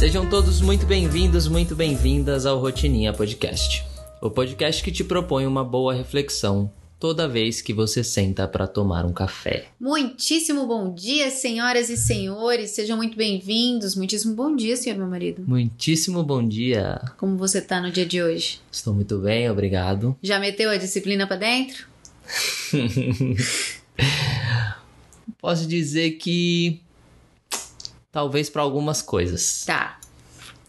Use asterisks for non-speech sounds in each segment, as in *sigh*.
Sejam todos muito bem-vindos, muito bem-vindas ao Rotininha Podcast. O podcast que te propõe uma boa reflexão toda vez que você senta para tomar um café. Muitíssimo bom dia, senhoras e senhores. Sejam muito bem-vindos. Muitíssimo bom dia, senhor meu marido. Muitíssimo bom dia. Como você tá no dia de hoje? Estou muito bem, obrigado. Já meteu a disciplina para dentro? *laughs* Posso dizer que talvez para algumas coisas. Tá.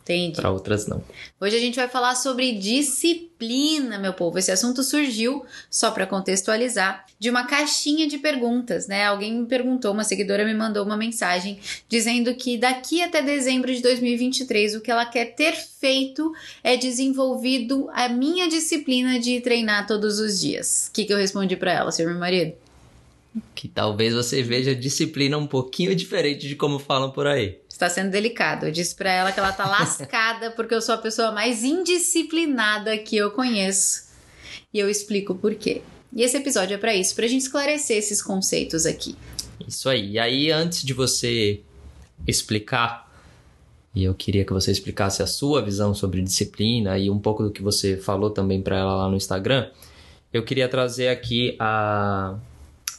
Entendi. Para outras não. Hoje a gente vai falar sobre disciplina, meu povo. Esse assunto surgiu, só para contextualizar, de uma caixinha de perguntas, né? Alguém me perguntou, uma seguidora me mandou uma mensagem dizendo que daqui até dezembro de 2023 o que ela quer ter feito é desenvolvido a minha disciplina de treinar todos os dias. O que, que eu respondi para ela, seu meu marido? Que talvez você veja a disciplina um pouquinho diferente de como falam por aí está sendo delicado. Eu disse para ela que ela tá lascada *laughs* porque eu sou a pessoa mais indisciplinada que eu conheço. E eu explico por quê. E esse episódio é para isso, pra gente esclarecer esses conceitos aqui. Isso aí. E aí, antes de você explicar, e eu queria que você explicasse a sua visão sobre disciplina e um pouco do que você falou também para ela lá no Instagram, eu queria trazer aqui a,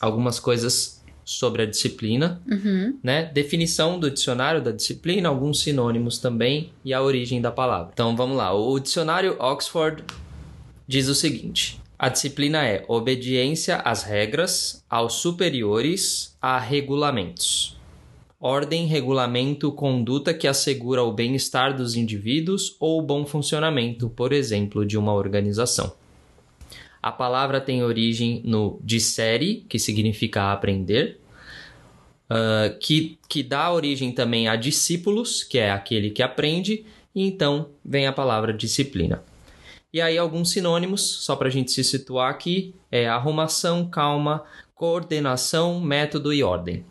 algumas coisas sobre a disciplina, uhum. né? Definição do dicionário da disciplina, alguns sinônimos também e a origem da palavra. Então vamos lá. O dicionário Oxford diz o seguinte: a disciplina é obediência às regras, aos superiores, a regulamentos. Ordem, regulamento, conduta que assegura o bem-estar dos indivíduos ou o bom funcionamento, por exemplo, de uma organização. A palavra tem origem no dissere, que significa aprender, uh, que, que dá origem também a discípulos, que é aquele que aprende, e então vem a palavra disciplina. E aí alguns sinônimos, só para a gente se situar aqui, é arrumação, calma, coordenação, método e ordem.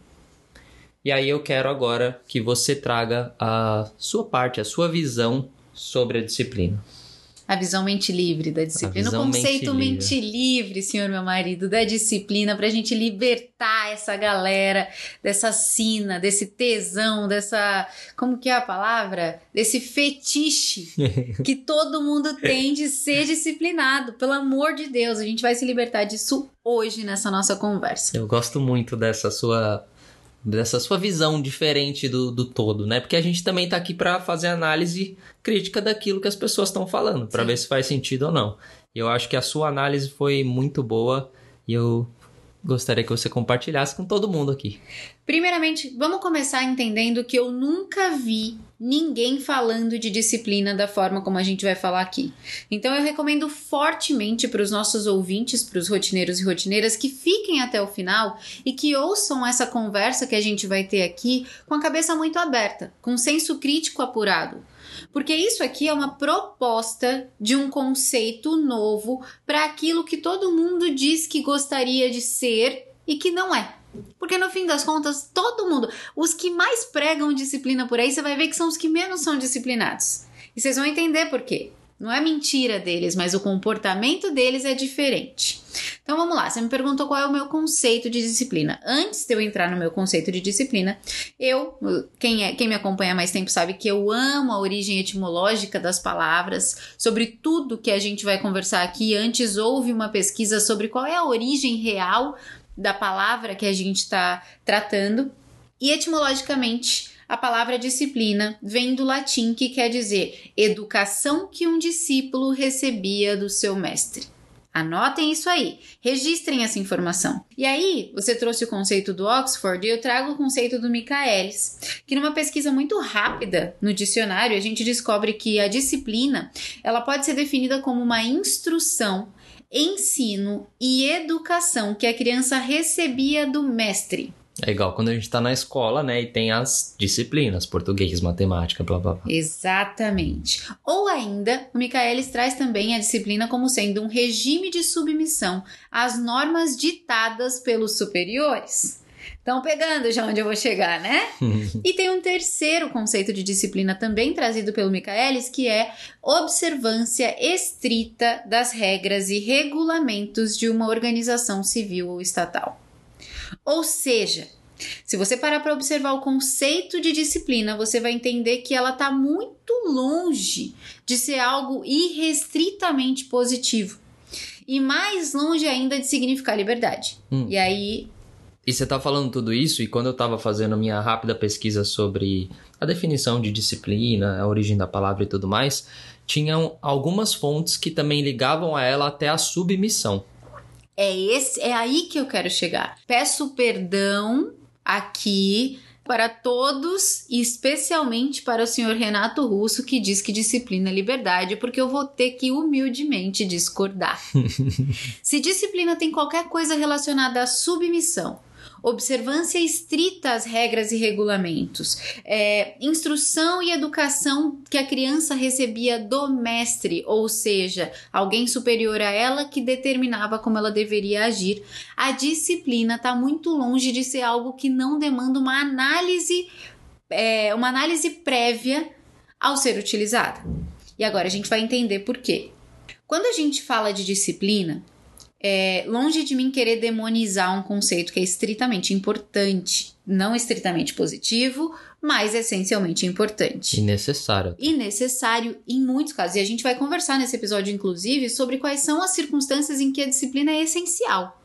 E aí eu quero agora que você traga a sua parte, a sua visão sobre a disciplina. A visão mente livre da disciplina. O conceito mente, mente livre. senhor meu marido, da disciplina, pra gente libertar essa galera dessa sina, desse tesão, dessa. Como que é a palavra? Desse fetiche *laughs* que todo mundo tem de ser disciplinado. Pelo amor de Deus, a gente vai se libertar disso hoje nessa nossa conversa. Eu gosto muito dessa sua dessa sua visão diferente do, do todo, né? Porque a gente também tá aqui para fazer análise crítica daquilo que as pessoas estão falando, para ver se faz sentido ou não. E eu acho que a sua análise foi muito boa e eu gostaria que você compartilhasse com todo mundo aqui. Primeiramente, vamos começar entendendo que eu nunca vi ninguém falando de disciplina da forma como a gente vai falar aqui. Então eu recomendo fortemente para os nossos ouvintes, para os rotineiros e rotineiras que fiquem até o final e que ouçam essa conversa que a gente vai ter aqui com a cabeça muito aberta, com senso crítico apurado. Porque isso aqui é uma proposta de um conceito novo para aquilo que todo mundo diz que gostaria de ser e que não é. Porque no fim das contas, todo mundo, os que mais pregam disciplina por aí, você vai ver que são os que menos são disciplinados. E vocês vão entender por quê. Não é mentira deles, mas o comportamento deles é diferente. Então vamos lá, você me perguntou qual é o meu conceito de disciplina. Antes de eu entrar no meu conceito de disciplina, eu, quem, é, quem me acompanha há mais tempo sabe que eu amo a origem etimológica das palavras. Sobre tudo que a gente vai conversar aqui, antes houve uma pesquisa sobre qual é a origem real da palavra que a gente está tratando. E etimologicamente, a palavra disciplina vem do latim que quer dizer educação que um discípulo recebia do seu mestre. Anotem isso aí, registrem essa informação. E aí, você trouxe o conceito do Oxford e eu trago o conceito do Michaelis, que numa pesquisa muito rápida no dicionário, a gente descobre que a disciplina, ela pode ser definida como uma instrução ensino e educação que a criança recebia do mestre. É igual quando a gente está na escola, né? E tem as disciplinas, português, matemática, blá blá blá. Exatamente. Ou ainda, o Michaelis traz também a disciplina como sendo um regime de submissão às normas ditadas pelos superiores. Estão pegando já onde eu vou chegar, né? *laughs* e tem um terceiro conceito de disciplina também trazido pelo Michaelis, que é observância estrita das regras e regulamentos de uma organização civil ou estatal. Ou seja, Se você parar para observar o conceito de disciplina, você vai entender que ela está muito longe de ser algo irrestritamente positivo. E mais longe ainda de significar liberdade. Hum. E aí. E você tá falando tudo isso, e quando eu tava fazendo a minha rápida pesquisa sobre a definição de disciplina, a origem da palavra e tudo mais, tinham algumas fontes que também ligavam a ela até a submissão. É esse, é aí que eu quero chegar. Peço perdão aqui para todos, e especialmente para o senhor Renato Russo, que diz que disciplina é liberdade, porque eu vou ter que humildemente discordar. *laughs* Se disciplina tem qualquer coisa relacionada à submissão, observância estrita às regras e regulamentos, é, instrução e educação que a criança recebia do mestre, ou seja, alguém superior a ela que determinava como ela deveria agir. A disciplina está muito longe de ser algo que não demanda uma análise, é, uma análise prévia ao ser utilizada. E agora a gente vai entender por quê. Quando a gente fala de disciplina, é, longe de mim querer demonizar um conceito que é estritamente importante, não estritamente positivo, mas essencialmente importante. E necessário. E necessário em muitos casos. E a gente vai conversar nesse episódio, inclusive, sobre quais são as circunstâncias em que a disciplina é essencial.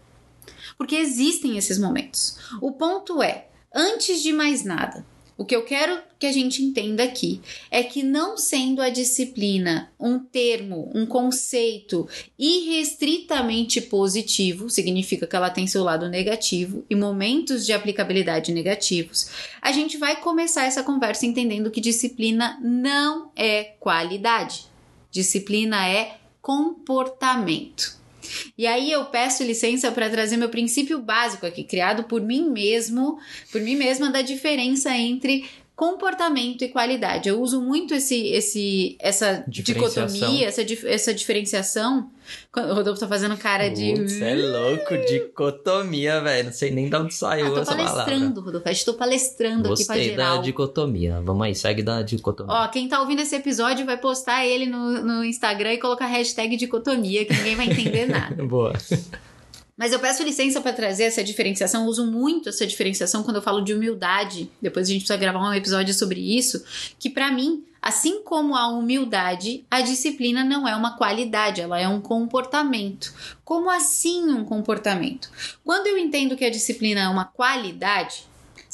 Porque existem esses momentos. O ponto é, antes de mais nada, o que eu quero que a gente entenda aqui é que, não sendo a disciplina um termo, um conceito irrestritamente positivo, significa que ela tem seu lado negativo e momentos de aplicabilidade negativos, a gente vai começar essa conversa entendendo que disciplina não é qualidade, disciplina é comportamento. E aí eu peço licença para trazer meu princípio básico aqui, criado por mim mesmo, por mim mesma, da diferença entre comportamento e qualidade. Eu uso muito esse, esse, essa dicotomia, essa, essa diferenciação. O Rodolfo tá fazendo cara de. Você é louco, dicotomia, velho. Não sei nem de onde saiu ah, essa palavra. Tô palestrando, Rodolfo. Estou palestrando Gostei aqui pra geral. da dicotomia. Vamos aí, segue da dicotomia. Ó, quem tá ouvindo esse episódio vai postar ele no, no Instagram e colocar hashtag dicotomia, que ninguém vai entender *laughs* nada. Boa. Mas eu peço licença para trazer essa diferenciação, eu uso muito essa diferenciação quando eu falo de humildade. Depois a gente precisa gravar um episódio sobre isso, que para mim, assim como a humildade, a disciplina não é uma qualidade, ela é um comportamento. Como assim um comportamento? Quando eu entendo que a disciplina é uma qualidade,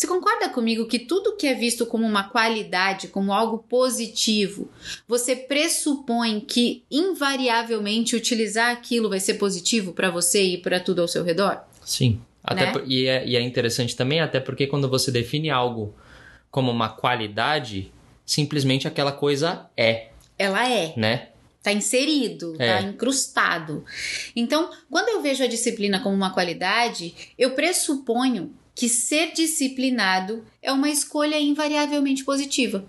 você concorda comigo que tudo que é visto como uma qualidade, como algo positivo, você pressupõe que invariavelmente utilizar aquilo vai ser positivo para você e para tudo ao seu redor? Sim. Até Né? por- e, é, e é interessante também, até porque quando você define algo como uma qualidade, simplesmente aquela coisa é, Ela é. né? Tá inserido, É. tá incrustado. Então, quando eu vejo a disciplina como uma qualidade, eu pressuponho que ser disciplinado é uma escolha invariavelmente positiva.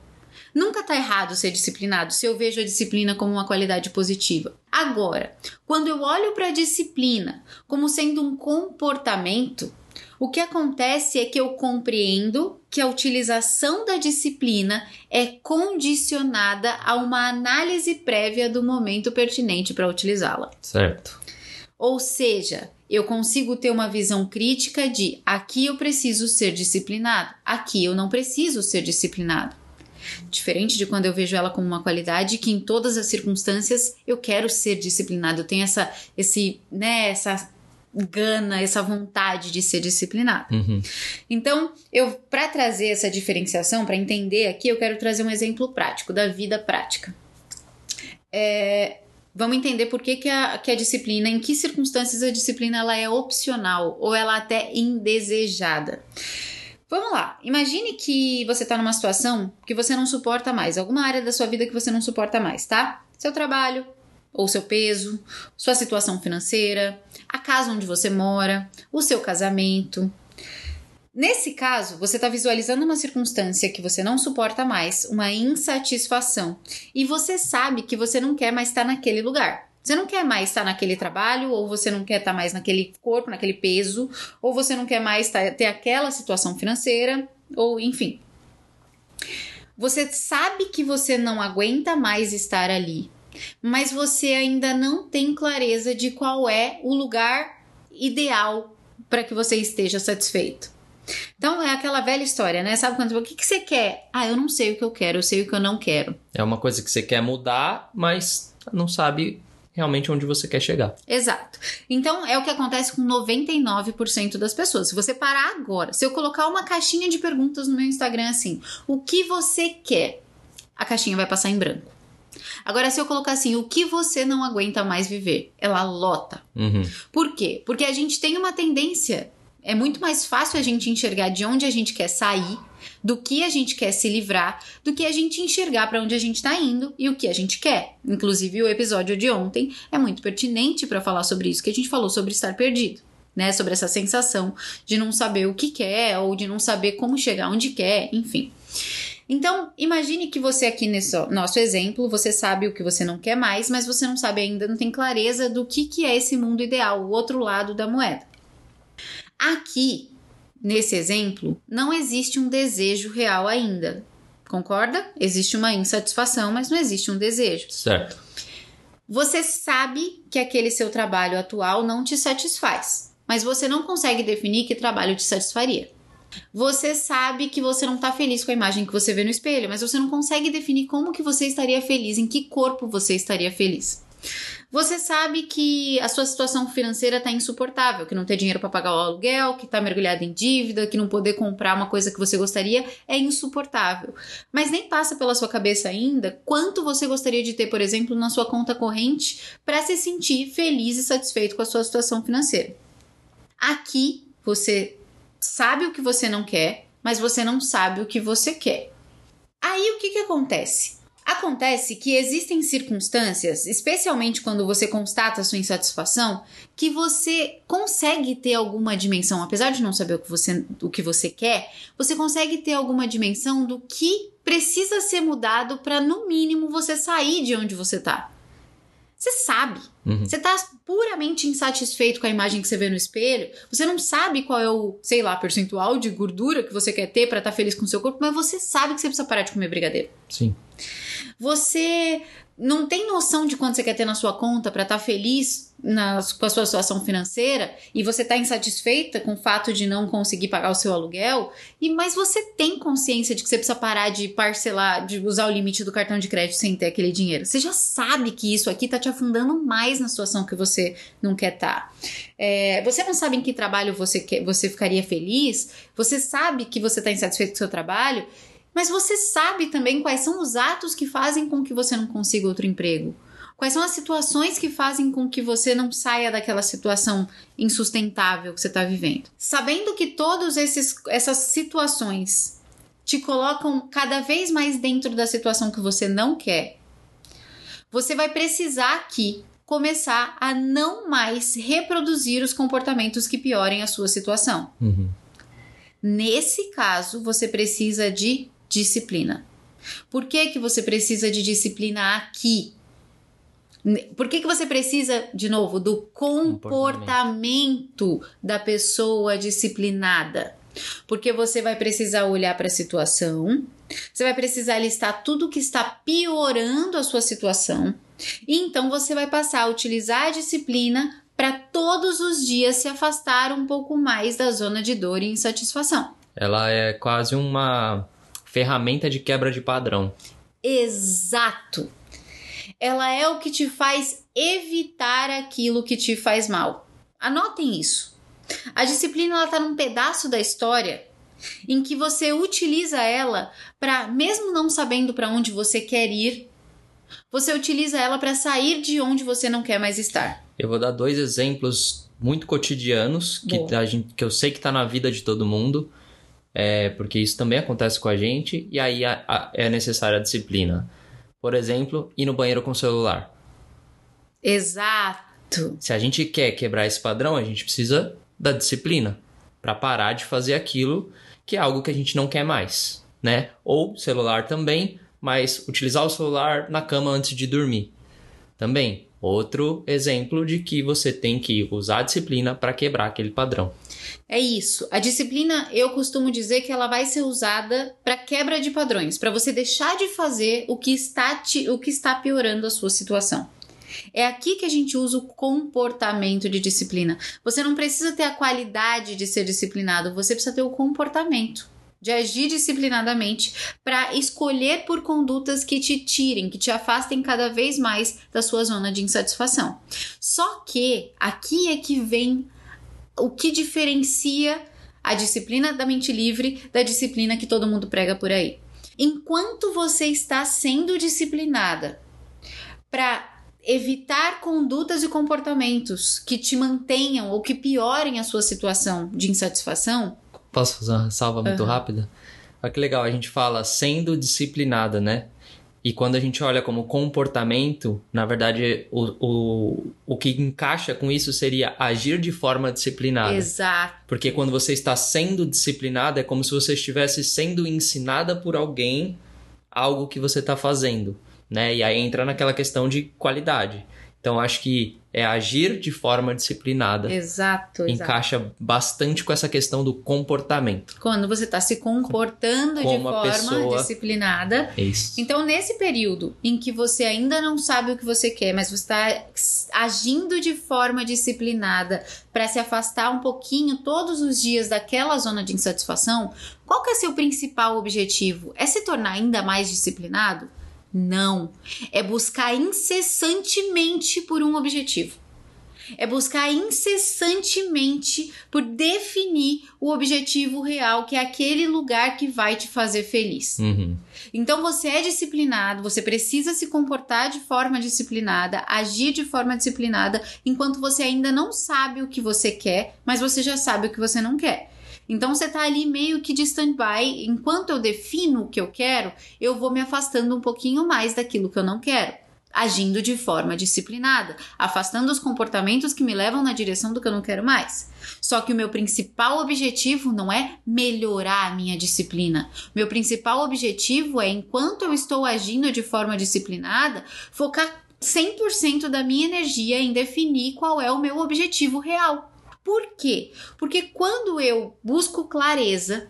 Nunca tá errado ser disciplinado se eu vejo a disciplina como uma qualidade positiva. Agora, quando eu olho para a disciplina como sendo um comportamento, o que acontece é que eu compreendo que a utilização da disciplina é condicionada a uma análise prévia do momento pertinente para utilizá-la. Certo. Ou seja, eu consigo ter uma visão crítica de aqui eu preciso ser disciplinado, aqui eu não preciso ser disciplinado. Diferente de quando eu vejo ela como uma qualidade que em todas as circunstâncias eu quero ser disciplinado, eu tenho essa esse, né, essa gana, essa vontade de ser disciplinado. Uhum. Então, eu para trazer essa diferenciação, para entender aqui, eu quero trazer um exemplo prático da vida prática. É, vamos entender por que, que, a, que a disciplina, em que circunstâncias a disciplina ela é opcional ou ela até indesejada. Vamos lá, imagine que você está numa situação que você não suporta mais, alguma área da sua vida que você não suporta mais, tá? Seu trabalho, ou seu peso, sua situação financeira, a casa onde você mora, o seu casamento. Nesse caso, você está visualizando uma circunstância que você não suporta mais, uma insatisfação, e você sabe que você não quer mais estar naquele lugar. Você não quer mais estar naquele trabalho, ou você não quer estar mais naquele corpo, naquele peso, ou você não quer mais ter aquela situação financeira, ou enfim. Você sabe que você não aguenta mais estar ali, mas você ainda não tem clareza de qual é o lugar ideal para que você esteja satisfeito. Então é aquela velha história, né? Sabe quando o que, que você quer? Ah, eu não sei o que eu quero, eu sei o que eu não quero. É uma coisa que você quer mudar, mas não sabe realmente onde você quer chegar. Exato. Então é o que acontece com 99% das pessoas. Se você parar agora, se eu colocar uma caixinha de perguntas no meu Instagram assim, o que você quer? A caixinha vai passar em branco. Agora, se eu colocar assim, o que você não aguenta mais viver? Ela lota. Uhum. Por quê? Porque a gente tem uma tendência. É muito mais fácil a gente enxergar de onde a gente quer sair, do que a gente quer se livrar, do que a gente enxergar para onde a gente está indo e o que a gente quer. Inclusive, o episódio de ontem é muito pertinente para falar sobre isso, que a gente falou sobre estar perdido. Né, sobre essa sensação de não saber o que quer ou de não saber como chegar onde quer, enfim. Então, imagine que você aqui nesse nosso exemplo, você sabe o que você não quer mais, mas você não sabe ainda, não tem clareza do que, que é esse mundo ideal, o outro lado da moeda. Aqui, nesse exemplo, não existe um desejo real ainda. Concorda? Existe uma insatisfação, mas não existe um desejo. Certo. Você sabe que aquele seu trabalho atual não te satisfaz, mas você não consegue definir que trabalho te satisfaria. Você sabe que você não está feliz com a imagem que você vê no espelho, mas você não consegue definir como que você estaria feliz, em que corpo você estaria feliz. Você sabe que a sua situação financeira está insuportável, que não ter dinheiro para pagar o aluguel, que está mergulhado em dívida, que não poder comprar uma coisa que você gostaria é insuportável. Mas nem passa pela sua cabeça ainda quanto você gostaria de ter, por exemplo, na sua conta corrente para se sentir feliz e satisfeito com a sua situação financeira. Aqui você sabe o que você não quer, mas você não sabe o que você quer. Aí o que, que acontece? Acontece que existem circunstâncias, especialmente quando você constata sua insatisfação, que você consegue ter alguma dimensão, apesar de não saber o que você, o que você quer, você consegue ter alguma dimensão do que precisa ser mudado para, no mínimo, você sair de onde você está. Você sabe. Uhum. Você tá puramente insatisfeito com a imagem que você vê no espelho. Você não sabe qual é o, sei lá, percentual de gordura que você quer ter para estar tá feliz com o seu corpo, mas você sabe que você precisa parar de comer brigadeiro. Sim. Você não tem noção de quanto você quer ter na sua conta para estar tá feliz na, com a sua situação financeira e você está insatisfeita com o fato de não conseguir pagar o seu aluguel, e mas você tem consciência de que você precisa parar de parcelar, de usar o limite do cartão de crédito sem ter aquele dinheiro. Você já sabe que isso aqui está te afundando mais na situação que você não quer estar. Tá. É, você não sabe em que trabalho você, quer, você ficaria feliz, você sabe que você está insatisfeito com o seu trabalho mas você sabe também quais são os atos que fazem com que você não consiga outro emprego. Quais são as situações que fazem com que você não saia daquela situação insustentável que você está vivendo? Sabendo que todas essas situações te colocam cada vez mais dentro da situação que você não quer, você vai precisar aqui começar a não mais reproduzir os comportamentos que piorem a sua situação. Uhum. Nesse caso, você precisa de disciplina. Por que, que você precisa de disciplina aqui? Por que, que você precisa, de novo, do comportamento da pessoa disciplinada? Porque você vai precisar olhar para a situação, você vai precisar listar tudo que está piorando a sua situação, e então você vai passar a utilizar a disciplina para todos os dias se afastar um pouco mais da zona de dor e insatisfação. Ela é quase uma ferramenta de quebra de padrão. Exato. Ela é o que te faz evitar aquilo que te faz mal. Anotem isso. A disciplina ela tá num pedaço da história em que você utiliza ela para, mesmo não sabendo para onde você quer ir, você utiliza ela para sair de onde você não quer mais estar. Eu vou dar dois exemplos muito cotidianos que, gente, que eu sei que está na vida de todo mundo é, porque isso também acontece com a gente, e aí a, a, é necessária a disciplina. Por exemplo, ir no banheiro com o celular. Exato. Se a gente quer quebrar esse padrão, a gente precisa da disciplina para parar de fazer aquilo que é algo que a gente não quer mais, né? Ou celular também, mas utilizar o celular na cama antes de dormir. Também, outro exemplo de que você tem que usar a disciplina para quebrar aquele padrão. É isso. A disciplina, eu costumo dizer que ela vai ser usada para quebra de padrões, para você deixar de fazer o que está te, o que está piorando a sua situação. É aqui que a gente usa o comportamento de disciplina. Você não precisa ter a qualidade de ser disciplinado, você precisa ter o comportamento de agir disciplinadamente para escolher por condutas que te tirem, que te afastem cada vez mais da sua zona de insatisfação. Só que aqui é que vem o que diferencia a disciplina da mente livre da disciplina que todo mundo prega por aí. Enquanto você está sendo disciplinada para evitar condutas e comportamentos que te mantenham ou que piorem a sua situação de insatisfação, Posso fazer uma salva muito uhum. rápida? Olha que legal, a gente fala sendo disciplinada, né? E quando a gente olha como comportamento, na verdade, o, o, o que encaixa com isso seria agir de forma disciplinada. Exato. Porque quando você está sendo disciplinada, é como se você estivesse sendo ensinada por alguém algo que você está fazendo, né? E aí entra naquela questão de qualidade. Então, acho que é agir de forma disciplinada. Exato. Encaixa exato. bastante com essa questão do comportamento. Quando você está se comportando Como de forma pessoa... disciplinada. Isso. Então, nesse período em que você ainda não sabe o que você quer, mas você está agindo de forma disciplinada para se afastar um pouquinho todos os dias daquela zona de insatisfação, qual que é seu principal objetivo? É se tornar ainda mais disciplinado? Não. É buscar incessantemente por um objetivo. É buscar incessantemente por definir o objetivo real, que é aquele lugar que vai te fazer feliz. Uhum. Então você é disciplinado, você precisa se comportar de forma disciplinada, agir de forma disciplinada, enquanto você ainda não sabe o que você quer, mas você já sabe o que você não quer. Então você tá ali meio que de stand-by. Enquanto eu defino o que eu quero, eu vou me afastando um pouquinho mais daquilo que eu não quero. Agindo de forma disciplinada, afastando os comportamentos que me levam na direção do que eu não quero mais. Só que o meu principal objetivo não é melhorar a minha disciplina. Meu principal objetivo é, enquanto eu estou agindo de forma disciplinada, focar 100% da minha energia em definir qual é o meu objetivo real. Por quê? Porque quando eu busco clareza,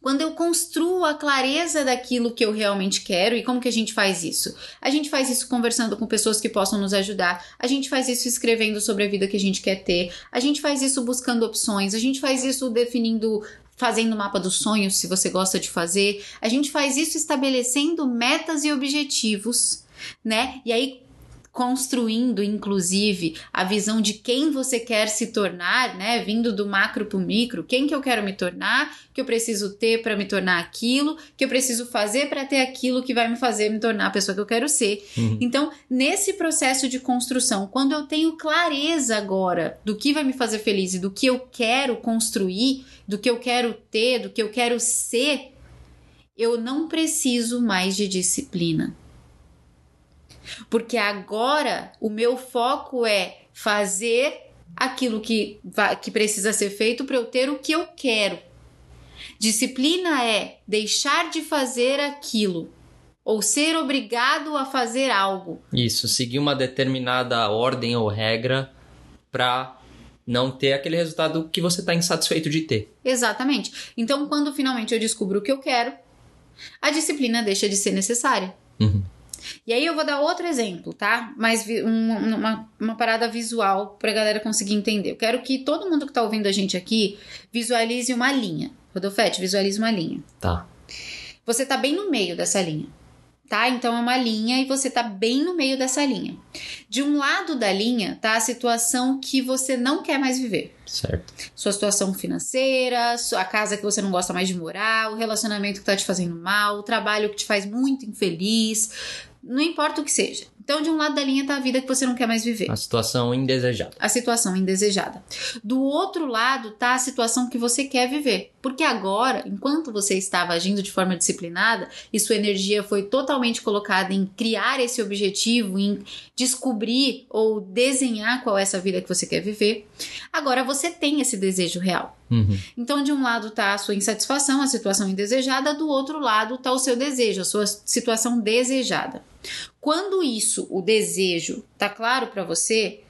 quando eu construo a clareza daquilo que eu realmente quero, e como que a gente faz isso? A gente faz isso conversando com pessoas que possam nos ajudar, a gente faz isso escrevendo sobre a vida que a gente quer ter, a gente faz isso buscando opções, a gente faz isso definindo fazendo o mapa dos sonhos, se você gosta de fazer. A gente faz isso estabelecendo metas e objetivos, né? E aí construindo, inclusive, a visão de quem você quer se tornar, né? Vindo do macro para o micro, quem que eu quero me tornar, que eu preciso ter para me tornar aquilo, que eu preciso fazer para ter aquilo que vai me fazer me tornar a pessoa que eu quero ser. Uhum. Então, nesse processo de construção, quando eu tenho clareza agora do que vai me fazer feliz e do que eu quero construir, do que eu quero ter, do que eu quero ser, eu não preciso mais de disciplina. Porque agora o meu foco é fazer aquilo que, que precisa ser feito para eu ter o que eu quero. Disciplina é deixar de fazer aquilo ou ser obrigado a fazer algo. Isso, seguir uma determinada ordem ou regra para não ter aquele resultado que você está insatisfeito de ter. Exatamente. Então, quando finalmente eu descubro o que eu quero, a disciplina deixa de ser necessária. Uhum. E aí eu vou dar outro exemplo, tá? Mas uma, uma, uma parada visual pra galera conseguir entender. Eu quero que todo mundo que tá ouvindo a gente aqui visualize uma linha. Rodolfete, visualize uma linha. Tá. Você tá bem no meio dessa linha. Tá? Então é uma linha e você tá bem no meio dessa linha. De um lado da linha tá a situação que você não quer mais viver. Certo. Sua situação financeira, a casa que você não gosta mais de morar, o relacionamento que tá te fazendo mal, o trabalho que te faz muito infeliz, não importa o que seja. Então, de um lado da linha tá a vida que você não quer mais viver. A situação indesejada. A situação indesejada. Do outro lado tá a situação que você quer viver. Porque agora, enquanto você estava agindo de forma disciplinada e sua energia foi totalmente colocada em criar esse objetivo, em descobrir ou desenhar qual é essa vida que você quer viver, agora você tem esse desejo real. Uhum. Então, de um lado tá a sua insatisfação, a situação indesejada, do outro lado tá o seu desejo, a sua situação desejada. Quando isso, o desejo, tá claro para você,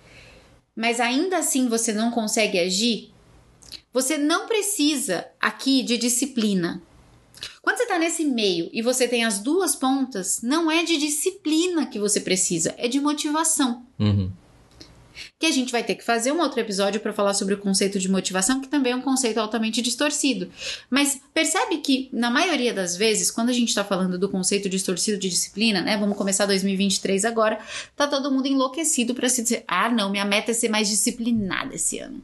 mas ainda assim você não consegue agir, você não precisa aqui de disciplina. Quando você tá nesse meio e você tem as duas pontas, não é de disciplina que você precisa, é de motivação. Uhum. Que a gente vai ter que fazer um outro episódio para falar sobre o conceito de motivação, que também é um conceito altamente distorcido. Mas percebe que, na maioria das vezes, quando a gente está falando do conceito distorcido de disciplina, né? Vamos começar 2023 agora, tá todo mundo enlouquecido para se dizer: ah, não, minha meta é ser mais disciplinada esse ano.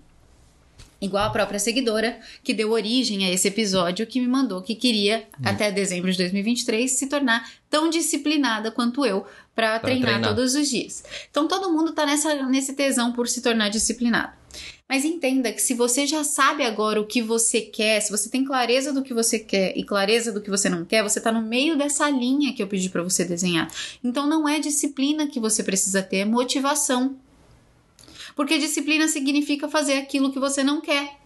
Igual a própria seguidora que deu origem a esse episódio, que me mandou que queria, até dezembro de 2023, se tornar tão disciplinada quanto eu para treinar, treinar. todos os dias. Então todo mundo tá nessa, nesse tesão por se tornar disciplinado. Mas entenda que se você já sabe agora o que você quer, se você tem clareza do que você quer e clareza do que você não quer, você tá no meio dessa linha que eu pedi para você desenhar. Então não é disciplina que você precisa ter, é motivação. Porque disciplina significa fazer aquilo que você não quer.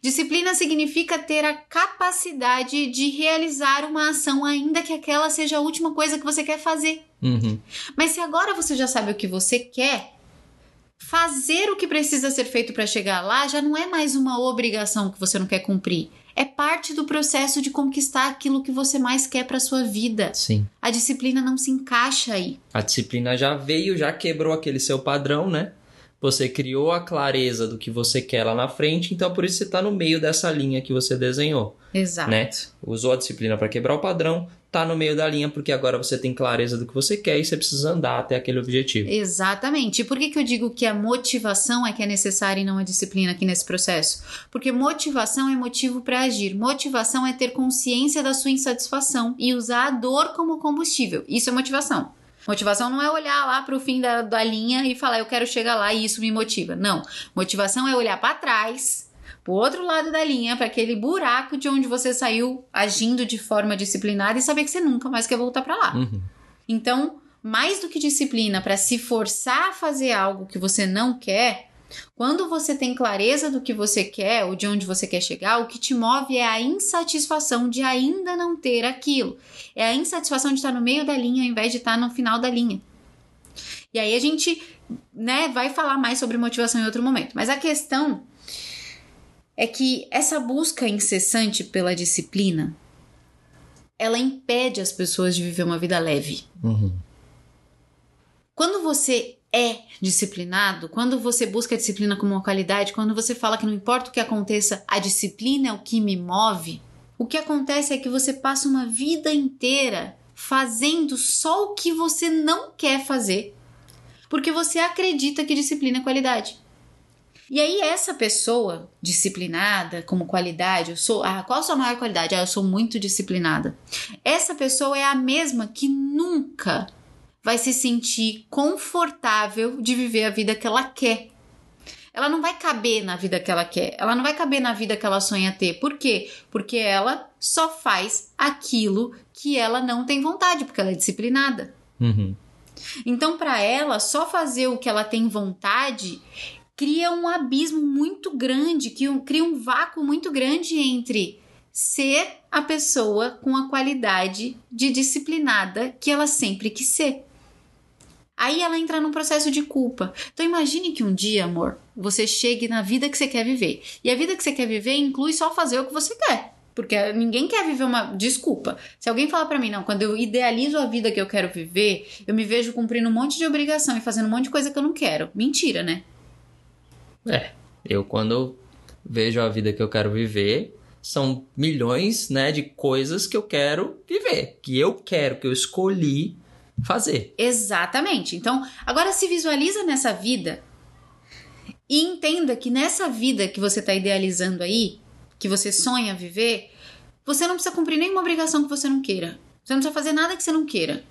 Disciplina significa ter a capacidade de realizar uma ação, ainda que aquela seja a última coisa que você quer fazer. Uhum. Mas se agora você já sabe o que você quer, fazer o que precisa ser feito para chegar lá já não é mais uma obrigação que você não quer cumprir. É parte do processo de conquistar aquilo que você mais quer para sua vida. Sim. A disciplina não se encaixa aí. A disciplina já veio, já quebrou aquele seu padrão, né? Você criou a clareza do que você quer lá na frente, então por isso você está no meio dessa linha que você desenhou, Exato. né? Usou a disciplina para quebrar o padrão, tá no meio da linha porque agora você tem clareza do que você quer e você precisa andar até aquele objetivo. Exatamente. E por que, que eu digo que a motivação é que é necessária e não a disciplina aqui nesse processo? Porque motivação é motivo para agir. Motivação é ter consciência da sua insatisfação e usar a dor como combustível. Isso é motivação. Motivação não é olhar lá para o fim da, da linha e falar eu quero chegar lá e isso me motiva. Não. Motivação é olhar para trás, pro outro lado da linha, para aquele buraco de onde você saiu agindo de forma disciplinada e saber que você nunca mais quer voltar para lá. Uhum. Então, mais do que disciplina para se forçar a fazer algo que você não quer, quando você tem clareza do que você quer ou de onde você quer chegar, o que te move é a insatisfação de ainda não ter aquilo. É a insatisfação de estar no meio da linha ao invés de estar no final da linha. E aí a gente, né, vai falar mais sobre motivação em outro momento. Mas a questão é que essa busca incessante pela disciplina, ela impede as pessoas de viver uma vida leve. Uhum. Quando você é disciplinado, quando você busca a disciplina como uma qualidade, quando você fala que não importa o que aconteça, a disciplina é o que me move, o que acontece é que você passa uma vida inteira fazendo só o que você não quer fazer, porque você acredita que disciplina é qualidade. E aí essa pessoa disciplinada como qualidade, eu sou, ah, qual a sua maior qualidade? Ah, eu sou muito disciplinada. Essa pessoa é a mesma que nunca vai se sentir confortável de viver a vida que ela quer. Ela não vai caber na vida que ela quer, ela não vai caber na vida que ela sonha ter. Por quê? Porque ela só faz aquilo que ela não tem vontade, porque ela é disciplinada. Uhum. Então, para ela, só fazer o que ela tem vontade cria um abismo muito grande, que cria um vácuo muito grande entre ser a pessoa com a qualidade de disciplinada que ela sempre quis ser. Aí ela entra num processo de culpa. Então imagine que um dia, amor, você chegue na vida que você quer viver. E a vida que você quer viver inclui só fazer o que você quer. Porque ninguém quer viver uma. Desculpa. Se alguém falar pra mim, não, quando eu idealizo a vida que eu quero viver, eu me vejo cumprindo um monte de obrigação e fazendo um monte de coisa que eu não quero. Mentira, né? É, eu quando vejo a vida que eu quero viver, são milhões, né, de coisas que eu quero viver, que eu quero, que eu escolhi fazer. Exatamente. Então, agora se visualiza nessa vida e entenda que nessa vida que você está idealizando aí, que você sonha viver, você não precisa cumprir nenhuma obrigação que você não queira. Você não precisa fazer nada que você não queira.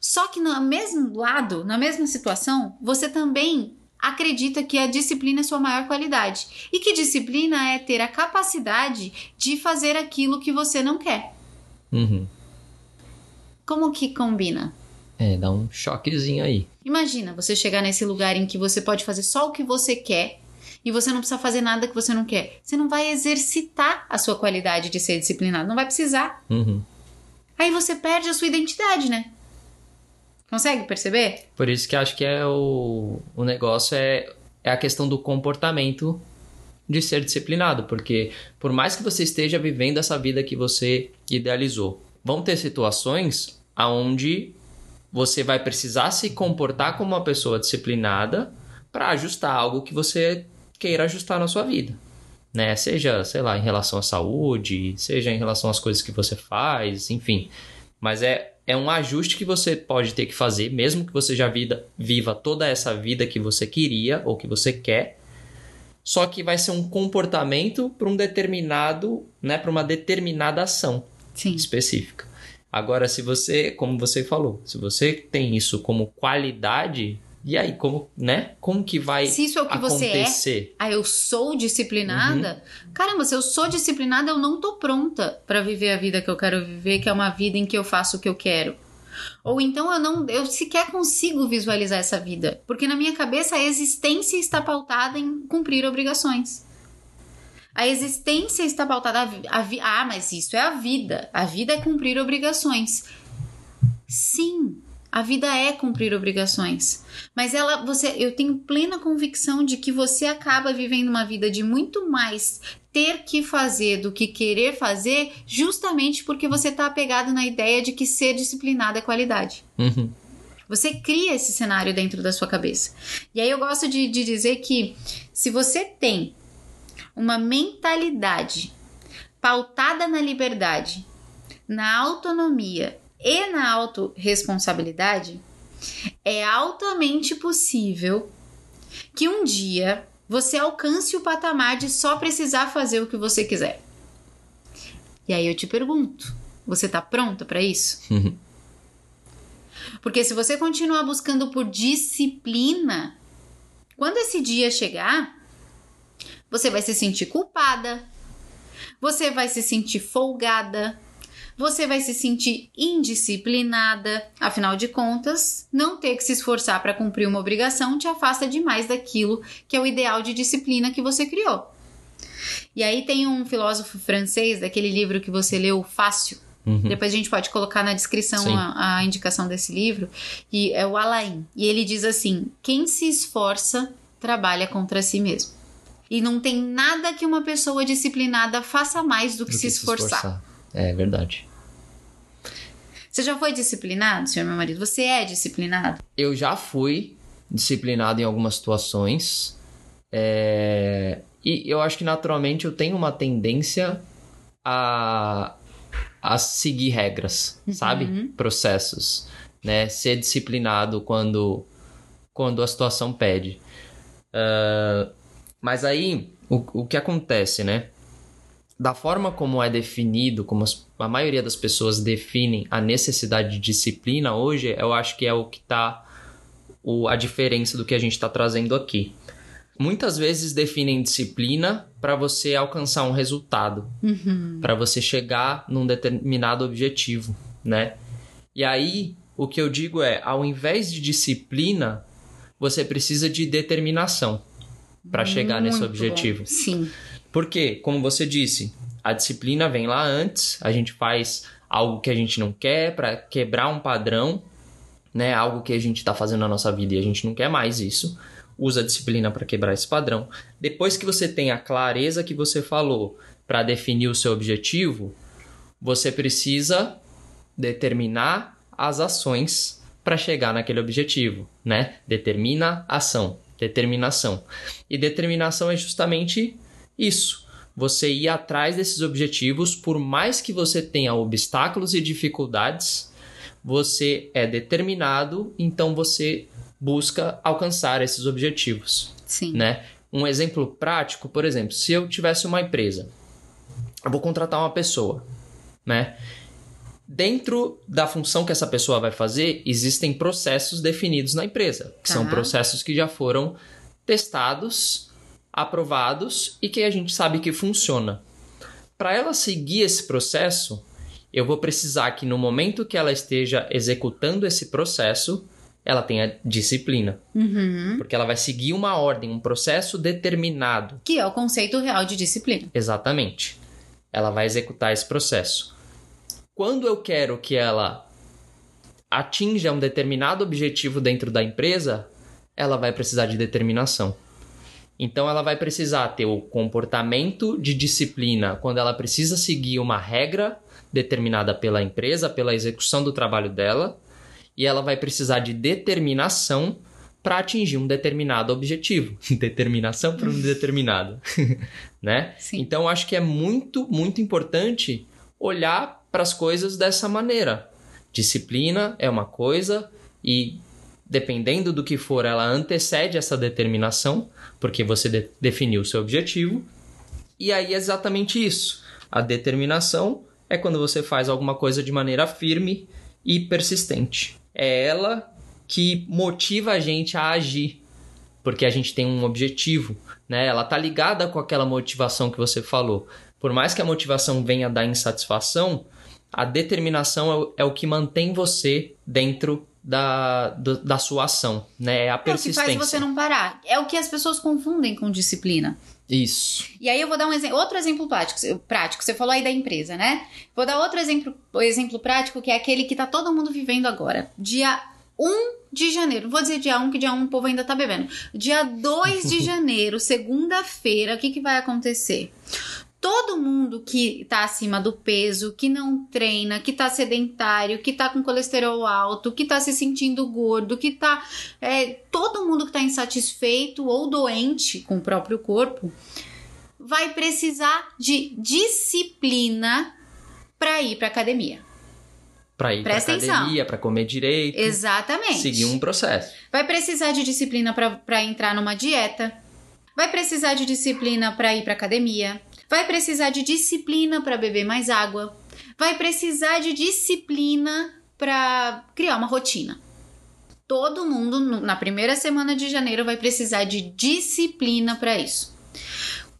Só que no mesmo lado, na mesma situação, você também acredita que a disciplina é sua maior qualidade. E que disciplina é ter a capacidade de fazer aquilo que você não quer. Uhum. Como que combina? É, dá um choquezinho aí. Imagina você chegar nesse lugar em que você pode fazer só o que você quer e você não precisa fazer nada que você não quer. Você não vai exercitar a sua qualidade de ser disciplinado, não vai precisar. Uhum. Aí você perde a sua identidade, né? Consegue perceber? Por isso que acho que é o, o negócio é, é a questão do comportamento de ser disciplinado, porque por mais que você esteja vivendo essa vida que você idealizou, vão ter situações aonde você vai precisar se comportar como uma pessoa disciplinada para ajustar algo que você queira ajustar na sua vida. Né? Seja, sei lá, em relação à saúde, seja em relação às coisas que você faz, enfim. Mas é, é um ajuste que você pode ter que fazer, mesmo que você já vida, viva toda essa vida que você queria ou que você quer. Só que vai ser um comportamento para um determinado, né, para uma determinada ação Sim. específica. Agora, se você, como você falou, se você tem isso como qualidade, e aí, como, né? Como que vai Se isso é o que você é, acontecer? ah, eu sou disciplinada. Caramba, se eu sou disciplinada, eu não tô pronta pra viver a vida que eu quero viver, que é uma vida em que eu faço o que eu quero. Ou então eu não, eu sequer consigo visualizar essa vida, porque na minha cabeça a existência está pautada em cumprir obrigações. A existência está pautada a, a ah, mas isso é a vida. A vida é cumprir obrigações. Sim, a vida é cumprir obrigações. Mas ela, você, eu tenho plena convicção de que você acaba vivendo uma vida de muito mais ter que fazer do que querer fazer, justamente porque você está apegado na ideia de que ser disciplinado é qualidade. Uhum. Você cria esse cenário dentro da sua cabeça. E aí eu gosto de, de dizer que se você tem uma mentalidade pautada na liberdade, na autonomia e na autorresponsabilidade, é altamente possível que um dia você alcance o patamar de só precisar fazer o que você quiser. E aí eu te pergunto, você tá pronta para isso? Uhum. Porque se você continuar buscando por disciplina, quando esse dia chegar, você vai se sentir culpada, você vai se sentir folgada, você vai se sentir indisciplinada. Afinal de contas, não ter que se esforçar para cumprir uma obrigação te afasta demais daquilo que é o ideal de disciplina que você criou. E aí tem um filósofo francês, daquele livro que você leu, Fácil, Uhum. depois a gente pode colocar na descrição a, a indicação desse livro. E é o Alain. E ele diz assim: quem se esforça trabalha contra si mesmo. E não tem nada que uma pessoa disciplinada faça mais do que, Do se, esforçar. É verdade. Você já foi disciplinado, senhor meu marido? Você é disciplinado? Eu já fui disciplinado em algumas situações. é, E eu acho que naturalmente eu tenho uma tendência a, a seguir regras, sabe? Processos. Né? Ser disciplinado quando, quando a situação pede. Ah, mas aí, o, o que acontece, né? Da forma como é definido, como as- a maioria das pessoas definem a necessidade de disciplina hoje, eu acho que é o que está a diferença do que a gente está trazendo aqui. Muitas vezes definem disciplina para você alcançar um resultado, para você chegar num determinado objetivo, né? E aí, o que eu digo é, ao invés de disciplina, você precisa de determinação para chegar nesse objetivo. bom. Sim. Porque, como você disse, a disciplina vem lá antes, a gente faz algo que a gente não quer para quebrar um padrão, né? Algo que a gente está fazendo na nossa vida e a gente não quer mais isso. Usa a disciplina para quebrar esse padrão. Depois que você tem a clareza que você falou para definir o seu objetivo, você precisa determinar as ações para chegar naquele objetivo, né? Determina ação, determinação. E determinação é justamente isso. Você ir atrás desses objetivos, por mais que você tenha obstáculos e dificuldades, você é determinado, então você busca alcançar esses objetivos, Sim. né? Um exemplo prático, por exemplo, se eu tivesse uma empresa, eu vou contratar uma pessoa, né? Dentro da função que essa pessoa vai fazer, existem processos definidos na empresa, que são Tá. processos que já foram testados, aprovados e que a gente sabe que funciona. Para ela seguir esse processo, eu vou precisar que no momento que ela esteja executando esse processo, ela tenha disciplina, Uhum. porque ela vai seguir uma ordem, um processo determinado. Que é o conceito real de disciplina. Exatamente. Ela vai executar esse processo. Quando eu quero que ela atinja um determinado objetivo dentro da empresa, ela vai precisar de determinação. Então ela vai precisar ter o comportamento de disciplina quando ela precisa seguir uma regra determinada pela empresa, pela execução do trabalho dela, e ela vai precisar de determinação para atingir um determinado objetivo. *laughs* Determinação para um determinado, *laughs* né? Sim. Então acho que é muito, muito importante olhar para as coisas dessa maneira. Disciplina é uma coisa e dependendo do que for, ela antecede essa determinação, porque você de definiu o seu objetivo. E aí é exatamente isso. A determinação é quando você faz alguma coisa de maneira firme e persistente. É ela que motiva a gente a agir, porque a gente tem um objetivo, né? Ela tá ligada com aquela motivação que você falou. Por mais que a motivação venha da insatisfação, a determinação é o, é o que mantém você dentro da, da sua ação, né? É a persistência. É o que faz você não parar. É o que as pessoas confundem com disciplina. Isso. E aí eu vou dar um exemplo, outro exemplo prático, prático. Você falou aí da empresa, né? Vou dar outro exemplo, exemplo prático que é aquele que tá todo mundo vivendo agora. Dia 1 de janeiro, vou dizer dia 1, que dia 1 o povo ainda tá bebendo. Dia 2 de *laughs* janeiro, segunda-feira, o que, que vai acontecer? Todo mundo que tá acima do peso, que não treina, que tá sedentário, que tá com colesterol alto, que tá se sentindo gordo, que tá. É, todo mundo que tá insatisfeito ou doente com o próprio corpo vai precisar de disciplina para ir pra academia. Pra ir atenção. academia, pra comer direito. Exatamente. Seguir um processo. Vai precisar de disciplina para entrar numa dieta. Vai precisar de disciplina para ir para academia. Vai precisar de disciplina para beber mais água. Vai precisar de disciplina para criar uma rotina. Todo mundo na primeira semana de janeiro vai precisar de disciplina para isso.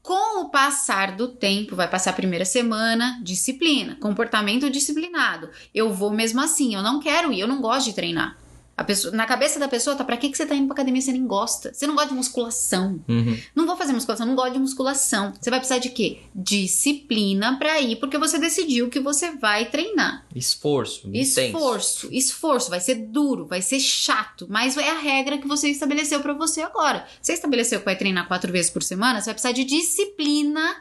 Com o passar do tempo, vai passar a primeira semana, disciplina, comportamento disciplinado. Eu vou mesmo assim, eu não quero ir, eu não gosto de treinar. Pessoa, na cabeça da pessoa tá, pra que, que você tá indo pra academia se você nem gosta? Você não gosta de musculação. Uhum. Não vou fazer musculação, não gosto de musculação. Você vai precisar de quê? Disciplina pra ir, porque você decidiu que você vai treinar. Esforço. intenso. Esforço, esforço, vai ser duro, vai ser chato, mas é a regra que você estabeleceu pra você agora. Você estabeleceu que vai treinar quatro vezes por semana, você vai precisar de disciplina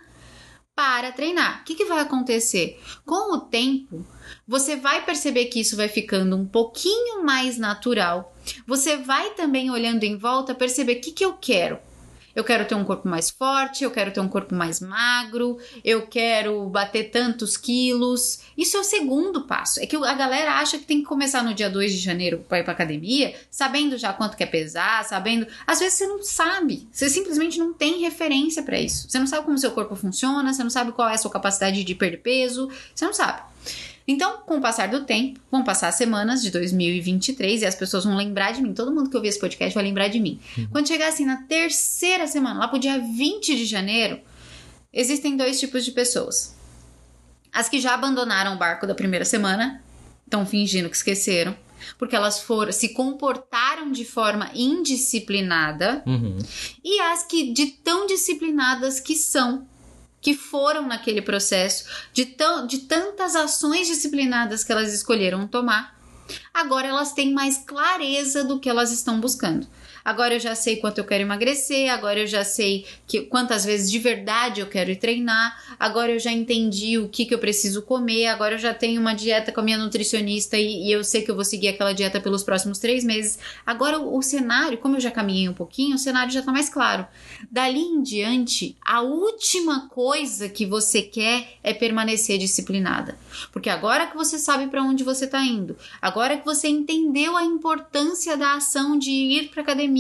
para treinar. O que, que vai acontecer? Com o tempo, você vai perceber que isso vai ficando um pouquinho mais natural. Você vai também olhando em volta perceber o que, que eu quero. Eu quero ter um corpo mais forte, eu quero ter um corpo mais magro, eu quero bater tantos quilos. Isso é o segundo passo. É que a galera acha que tem que começar no dia 2 de janeiro para ir pra academia, sabendo já quanto quer pesar, sabendo. Às vezes você não sabe. Você simplesmente não tem referência para isso. Você não sabe como seu corpo funciona, você não sabe qual é a sua capacidade de perder peso, você não sabe. Então, com o passar do tempo, vão passar as semanas de 2023 e as pessoas vão lembrar de mim. Todo mundo que ouvir esse podcast vai lembrar de mim. Quando chegar assim na terceira semana, lá pro dia 20 de janeiro, existem dois tipos de pessoas. As que já abandonaram o barco da primeira semana, estão fingindo que esqueceram, porque elas foram se comportaram de forma indisciplinada, Uhum. e as que de tão disciplinadas que são, que foram naquele processo, de, de tantas ações disciplinadas que elas escolheram tomar, agora elas têm mais clareza do que elas estão buscando. Agora eu já sei quanto eu quero emagrecer, agora eu já sei que, quantas vezes de verdade eu quero ir treinar, agora eu já entendi o que, que eu preciso comer, agora eu já tenho uma dieta com a minha nutricionista e, e eu sei que eu vou seguir aquela dieta pelos próximos três meses. Agora o, o cenário, como eu já caminhei um pouquinho, o cenário já tá mais claro. Dali em diante, a última coisa que você quer é permanecer disciplinada. Porque agora que você sabe para onde você tá indo, agora que você entendeu a importância da ação de ir para academia,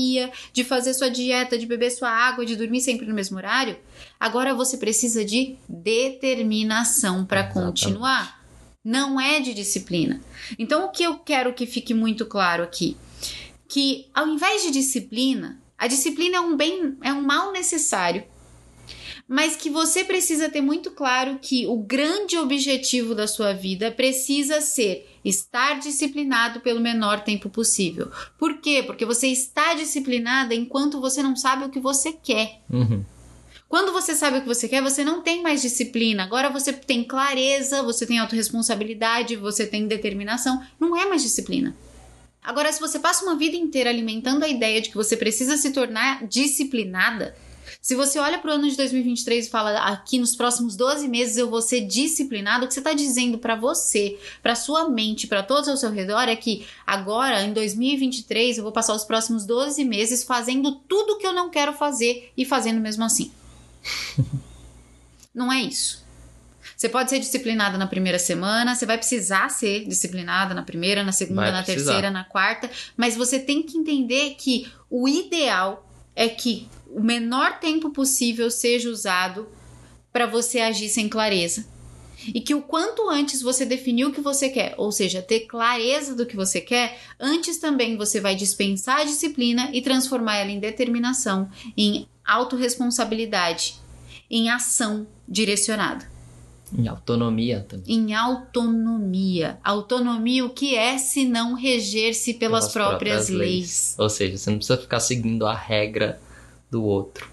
de fazer sua dieta, de beber sua água, de dormir sempre no mesmo horário, agora você precisa de determinação para continuar. Não é de disciplina. Então, o que eu quero que fique muito claro aqui, que ao invés de disciplina, a disciplina é um bem, é um mal necessário, mas que você precisa ter muito claro que o grande objetivo da sua vida precisa ser estar disciplinado pelo menor tempo possível. Por quê? Porque você está disciplinada enquanto você não sabe o que você quer. Uhum. Quando você sabe o que você quer, você não tem mais disciplina. Agora você tem clareza, você tem autorresponsabilidade, você tem determinação. Não é mais disciplina. Agora, se você passa uma vida inteira alimentando a ideia de que você precisa se tornar disciplinada, Se você olha para o ano de 2023 e fala aqui nos próximos 12 meses eu vou ser disciplinado, o que você está dizendo para você, para sua mente, para todos ao seu redor é que agora, em 2023, eu vou passar os próximos 12 meses fazendo tudo que eu não quero fazer e fazendo mesmo assim. *laughs* não é isso. Você pode ser disciplinada na primeira semana, você vai precisar ser disciplinada na primeira, na segunda, Vai na precisar. terceira, na quarta, mas você tem que entender que o ideal é que o menor tempo possível seja usado para você agir sem clareza. E que o quanto antes você definir o que você quer, ou seja, ter clareza do que você quer, antes também você vai dispensar a disciplina e transformar ela em determinação, em autorresponsabilidade, em ação direcionada Em autonomia também. em autonomia. Autonomia, o que é se não reger-se pelas, próprias, leis? Ou seja, você não precisa ficar seguindo a regra do outro.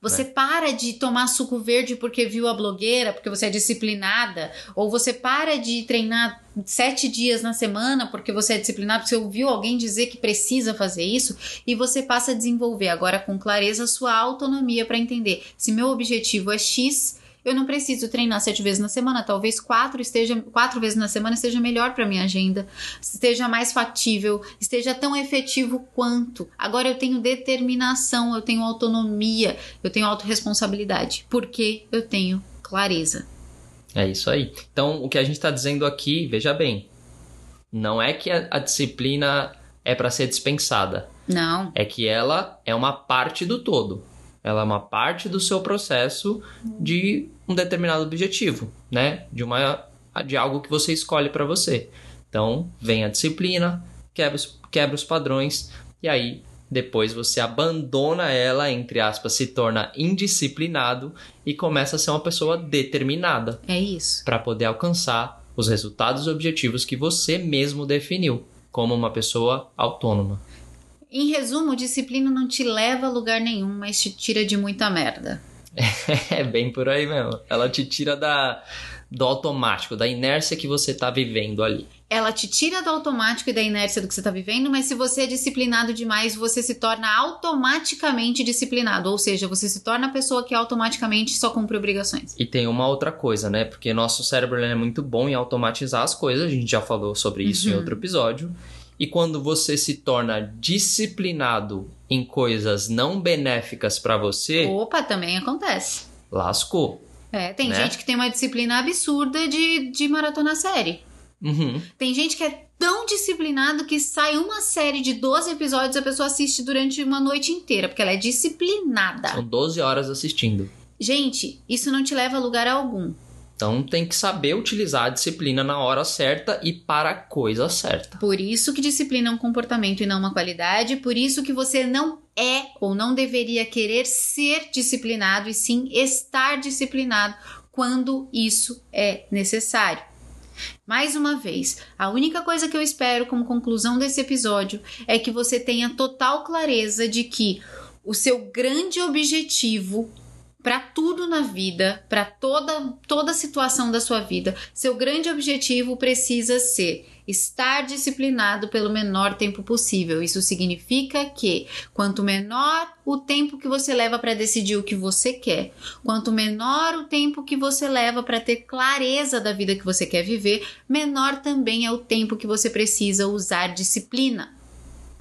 Você para de tomar suco verde porque viu a blogueira, porque você é disciplinada, ou você para de treinar sete dias na semana porque você é disciplinado, porque você ouviu alguém dizer que precisa fazer isso, e você passa a desenvolver agora com clareza a sua autonomia para entender se meu objetivo é X. Eu não preciso treinar sete vezes na semana, talvez quatro esteja quatro vezes na semana esteja melhor para minha agenda, esteja mais factível, esteja tão efetivo quanto. Agora eu tenho determinação, eu tenho autonomia, eu tenho autorresponsabilidade, porque eu tenho clareza. É isso aí. Então, o que a gente está dizendo aqui, veja bem, não é que a, a disciplina é para ser dispensada, Não, é que ela é uma parte do todo. Ela é uma parte do seu processo de um determinado objetivo, né? De uma de algo que você escolhe para você. Então, vem a disciplina, quebra os, quebra os padrões e aí depois você abandona ela, entre aspas, se torna indisciplinado e começa a ser uma pessoa determinada é isso. para poder alcançar os resultados e objetivos que você mesmo definiu como uma pessoa autônoma. Em resumo, disciplina não te leva a lugar nenhum, mas te tira de muita merda. *laughs* É bem por aí mesmo. Ela te tira da do automático, da inércia que você tá vivendo ali. Ela te tira do automático e da inércia do que você está vivendo, mas se você é disciplinado demais, você se torna automaticamente disciplinado. Ou seja, você se torna a pessoa que automaticamente só cumpre obrigações. E tem uma outra coisa, né? Porque nosso cérebro é muito bom em automatizar as coisas, a gente já falou sobre isso em Uhum. outro episódio. E quando você se torna disciplinado em coisas não benéficas para você, Opa, também acontece. lascou. É, tem Né? gente que tem uma disciplina absurda de, de maratona série. Uhum. Tem gente que é tão disciplinado que sai uma série de 12 episódios e a pessoa assiste durante uma noite inteira, porque ela é disciplinada. São 12 horas assistindo. Gente, isso não te leva a lugar algum. Então tem que saber utilizar a disciplina na hora certa e para a coisa certa. Por isso que disciplina é um comportamento e não uma qualidade, por isso que você não é ou não deveria querer ser disciplinado e sim estar disciplinado quando isso é necessário. Mais uma vez, a única coisa que eu espero como conclusão desse episódio é que você tenha total clareza de que o seu grande objetivo para tudo na vida, para toda toda situação da sua vida, seu grande objetivo precisa ser estar disciplinado pelo menor tempo possível. Isso significa que quanto menor o tempo que você leva para decidir o que você quer, quanto menor o tempo que você leva para ter clareza da vida que você quer viver, menor também é o tempo que você precisa usar disciplina.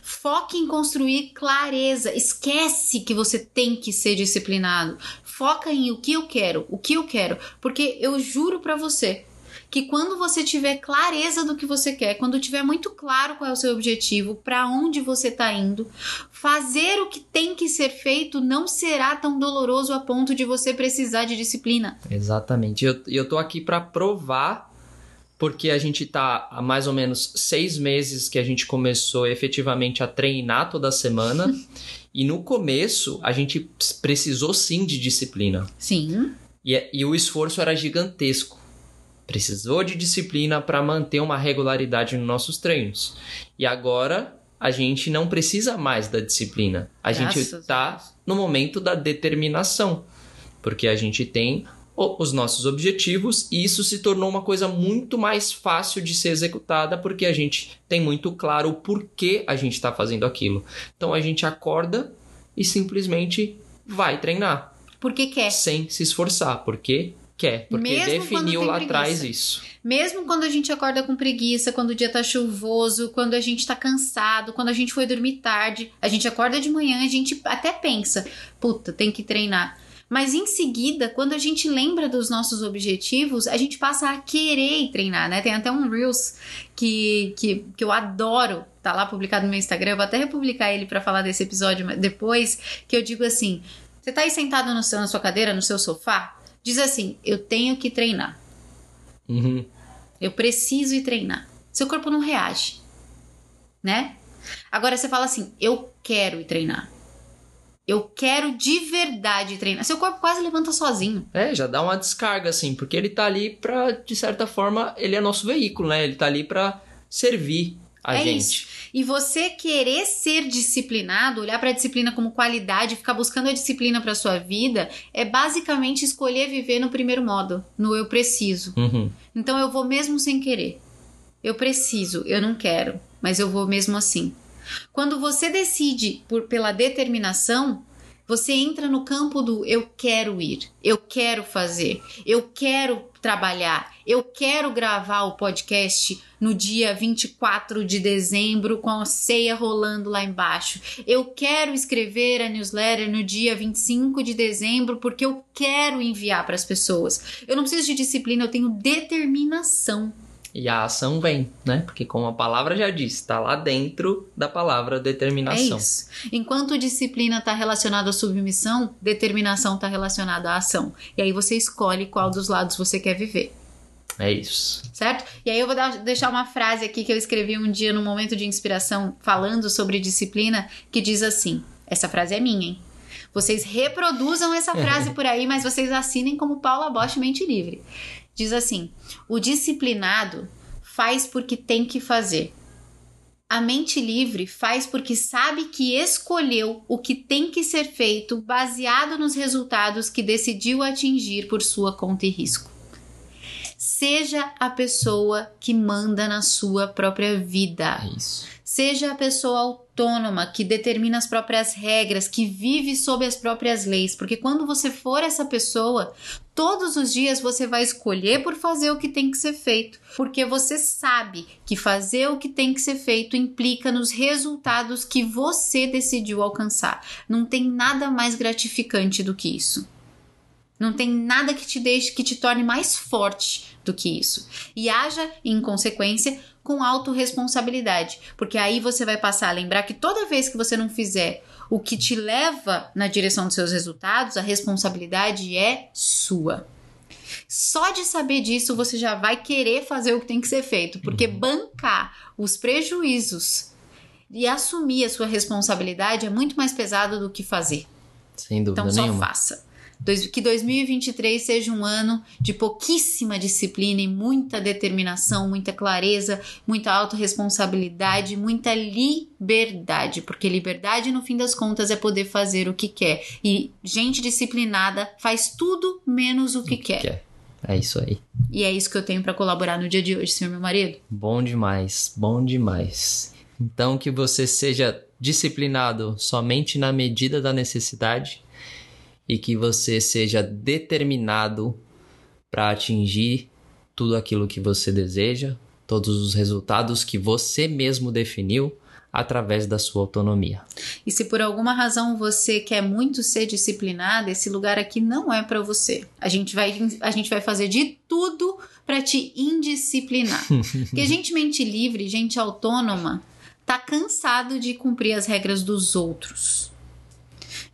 Foque em construir clareza. Esquece que você tem que ser disciplinado. Foca em o que eu quero, o que eu quero, porque eu juro para você que quando você tiver clareza do que você quer, quando tiver muito claro qual é o seu objetivo, para onde você está indo, fazer o que tem que ser feito não será tão doloroso a ponto de você precisar de disciplina. Exatamente. E eu, eu tô aqui para provar, porque a gente tá há mais ou menos seis meses que a gente começou efetivamente a treinar toda semana. *laughs* e no começo a gente precisou sim de disciplina. Sim. E, e o esforço era gigantesco. Precisou de disciplina para manter uma regularidade nos nossos treinos. E agora a gente não precisa mais da disciplina. A Graças gente está no momento da determinação. Porque a gente tem os nossos objetivos e isso se tornou uma coisa muito mais fácil de ser executada porque a gente tem muito claro o porquê a gente está fazendo aquilo. Então a gente acorda e simplesmente vai treinar. Porque quer. Sem se esforçar, porque quer. Porque Mesmo definiu lá atrás isso. Mesmo quando a gente acorda com preguiça, quando o dia tá chuvoso, quando a gente tá cansado, quando a gente foi dormir tarde, a gente acorda de manhã, a gente até pensa, puta, tem que treinar. Mas em seguida, quando a gente lembra dos nossos objetivos, a gente passa a querer treinar, né? Tem até um Reels que, que, que eu adoro, tá lá publicado no meu Instagram, eu vou até republicar ele pra falar desse episódio depois, que eu digo assim: você tá aí sentado no seu, na sua cadeira, no seu sofá, diz assim: eu tenho que treinar. Uhum. Eu preciso ir treinar. Seu corpo não reage, né? Agora você fala assim: eu quero ir treinar. Eu quero de verdade treinar. Seu corpo quase levanta sozinho. É, já dá uma descarga, assim, porque ele tá ali pra, de certa forma, ele é nosso veículo, né? Ele tá ali pra servir a é gente. isso. E você querer ser disciplinado, olhar para a disciplina como qualidade, ficar buscando a disciplina para sua vida, é basicamente escolher viver no primeiro modo, no eu preciso. Uhum. Então eu vou mesmo sem querer. Eu preciso, eu não quero, mas eu vou mesmo assim. Quando você decide por pela determinação, você entra no campo do eu quero ir, eu quero fazer, eu quero trabalhar, eu quero gravar o podcast no dia 24 de dezembro com a ceia rolando lá embaixo. Eu quero escrever a newsletter no dia 25 de dezembro porque eu quero enviar para as pessoas. Eu não preciso de disciplina, eu tenho determinação. E a ação vem, né? Porque como a palavra já diz, tá lá dentro da palavra É determinação. isso. Enquanto disciplina está relacionada à submissão, determinação está relacionada à ação. E aí você escolhe qual dos lados você quer viver. É isso. certo? E aí eu vou dar- deixar uma frase aqui que eu escrevi um dia num momento de inspiração falando sobre disciplina que diz assim: essa frase é minha, hein? Vocês reproduzam essa *laughs* frase por aí, mas vocês assinem como Paula Bosch Mente Livre. Diz assim: o disciplinado faz porque tem que fazer. A mente livre faz porque sabe que escolheu o que tem que ser feito baseado nos resultados que decidiu atingir por sua conta e risco. Seja a pessoa que manda na sua própria vida. É isso. Seja a pessoa autônoma que determina as próprias regras, que vive sob as próprias leis, porque quando você for essa pessoa, todos os dias você vai escolher por fazer o que tem que ser feito, porque você sabe que fazer o que tem que ser feito implica nos resultados que você decidiu alcançar. Não tem nada mais gratificante do que isso. Não tem nada que te deixe, que te torne mais forte do que isso. E haja, em consequência, com autorresponsabilidade. Porque aí você vai passar a lembrar que toda vez que você não fizer o que te leva na direção dos seus resultados, a responsabilidade é sua. Só de saber disso você já vai querer fazer o que tem que ser feito, porque bancar os prejuízos e assumir a sua responsabilidade é muito mais pesado do que fazer. Sem dúvida Então só nenhuma. faça. Que 2023 seja um ano de pouquíssima disciplina e muita determinação, muita clareza, muita autorresponsabilidade, muita liberdade, porque liberdade no fim das contas é poder fazer o que quer. E gente disciplinada faz tudo menos o que quer. Quer. É isso aí. E é isso que eu tenho para colaborar no dia de hoje, senhor meu marido. Bom demais, bom demais. Então que você seja disciplinado somente na medida da necessidade e que você seja determinado para atingir tudo aquilo que você deseja, todos os resultados que você mesmo definiu através da sua autonomia. E se por alguma razão você quer muito ser disciplinada, esse lugar aqui não é pra você. A gente vai, a gente vai fazer de tudo pra te indisciplinar. *laughs* Porque gente mente livre, gente autônoma, tá cansado de cumprir as regras dos outros.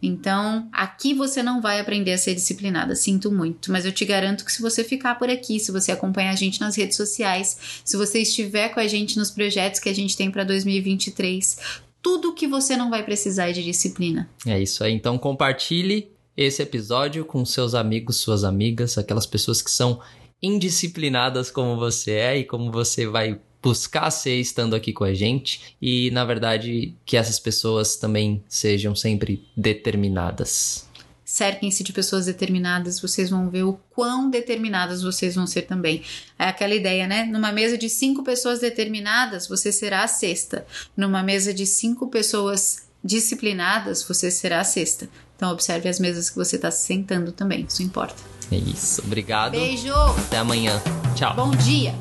Então, aqui você não vai aprender a ser disciplinada, sinto muito, mas eu te garanto que se você ficar por aqui, se você acompanhar a gente nas redes sociais, se você estiver com a gente nos projetos que a gente tem para 2023, tudo que você não vai precisar é de disciplina. É isso aí. Então compartilhe esse episódio com seus amigos, suas amigas, aquelas pessoas que são indisciplinadas como você é e como você vai buscar ser estando aqui com a gente. E na verdade, que essas pessoas também sejam sempre determinadas. Cerquem-se de pessoas determinadas, vocês vão ver o quão determinadas vocês vão ser também. É aquela ideia, né? Numa mesa de cinco pessoas determinadas, você será a sexta. Numa mesa de cinco pessoas disciplinadas, você será a sexta. Então observe as mesas que você está sentando também, isso importa. É isso. Obrigado. Beijo! Até amanhã. Tchau. Bom dia!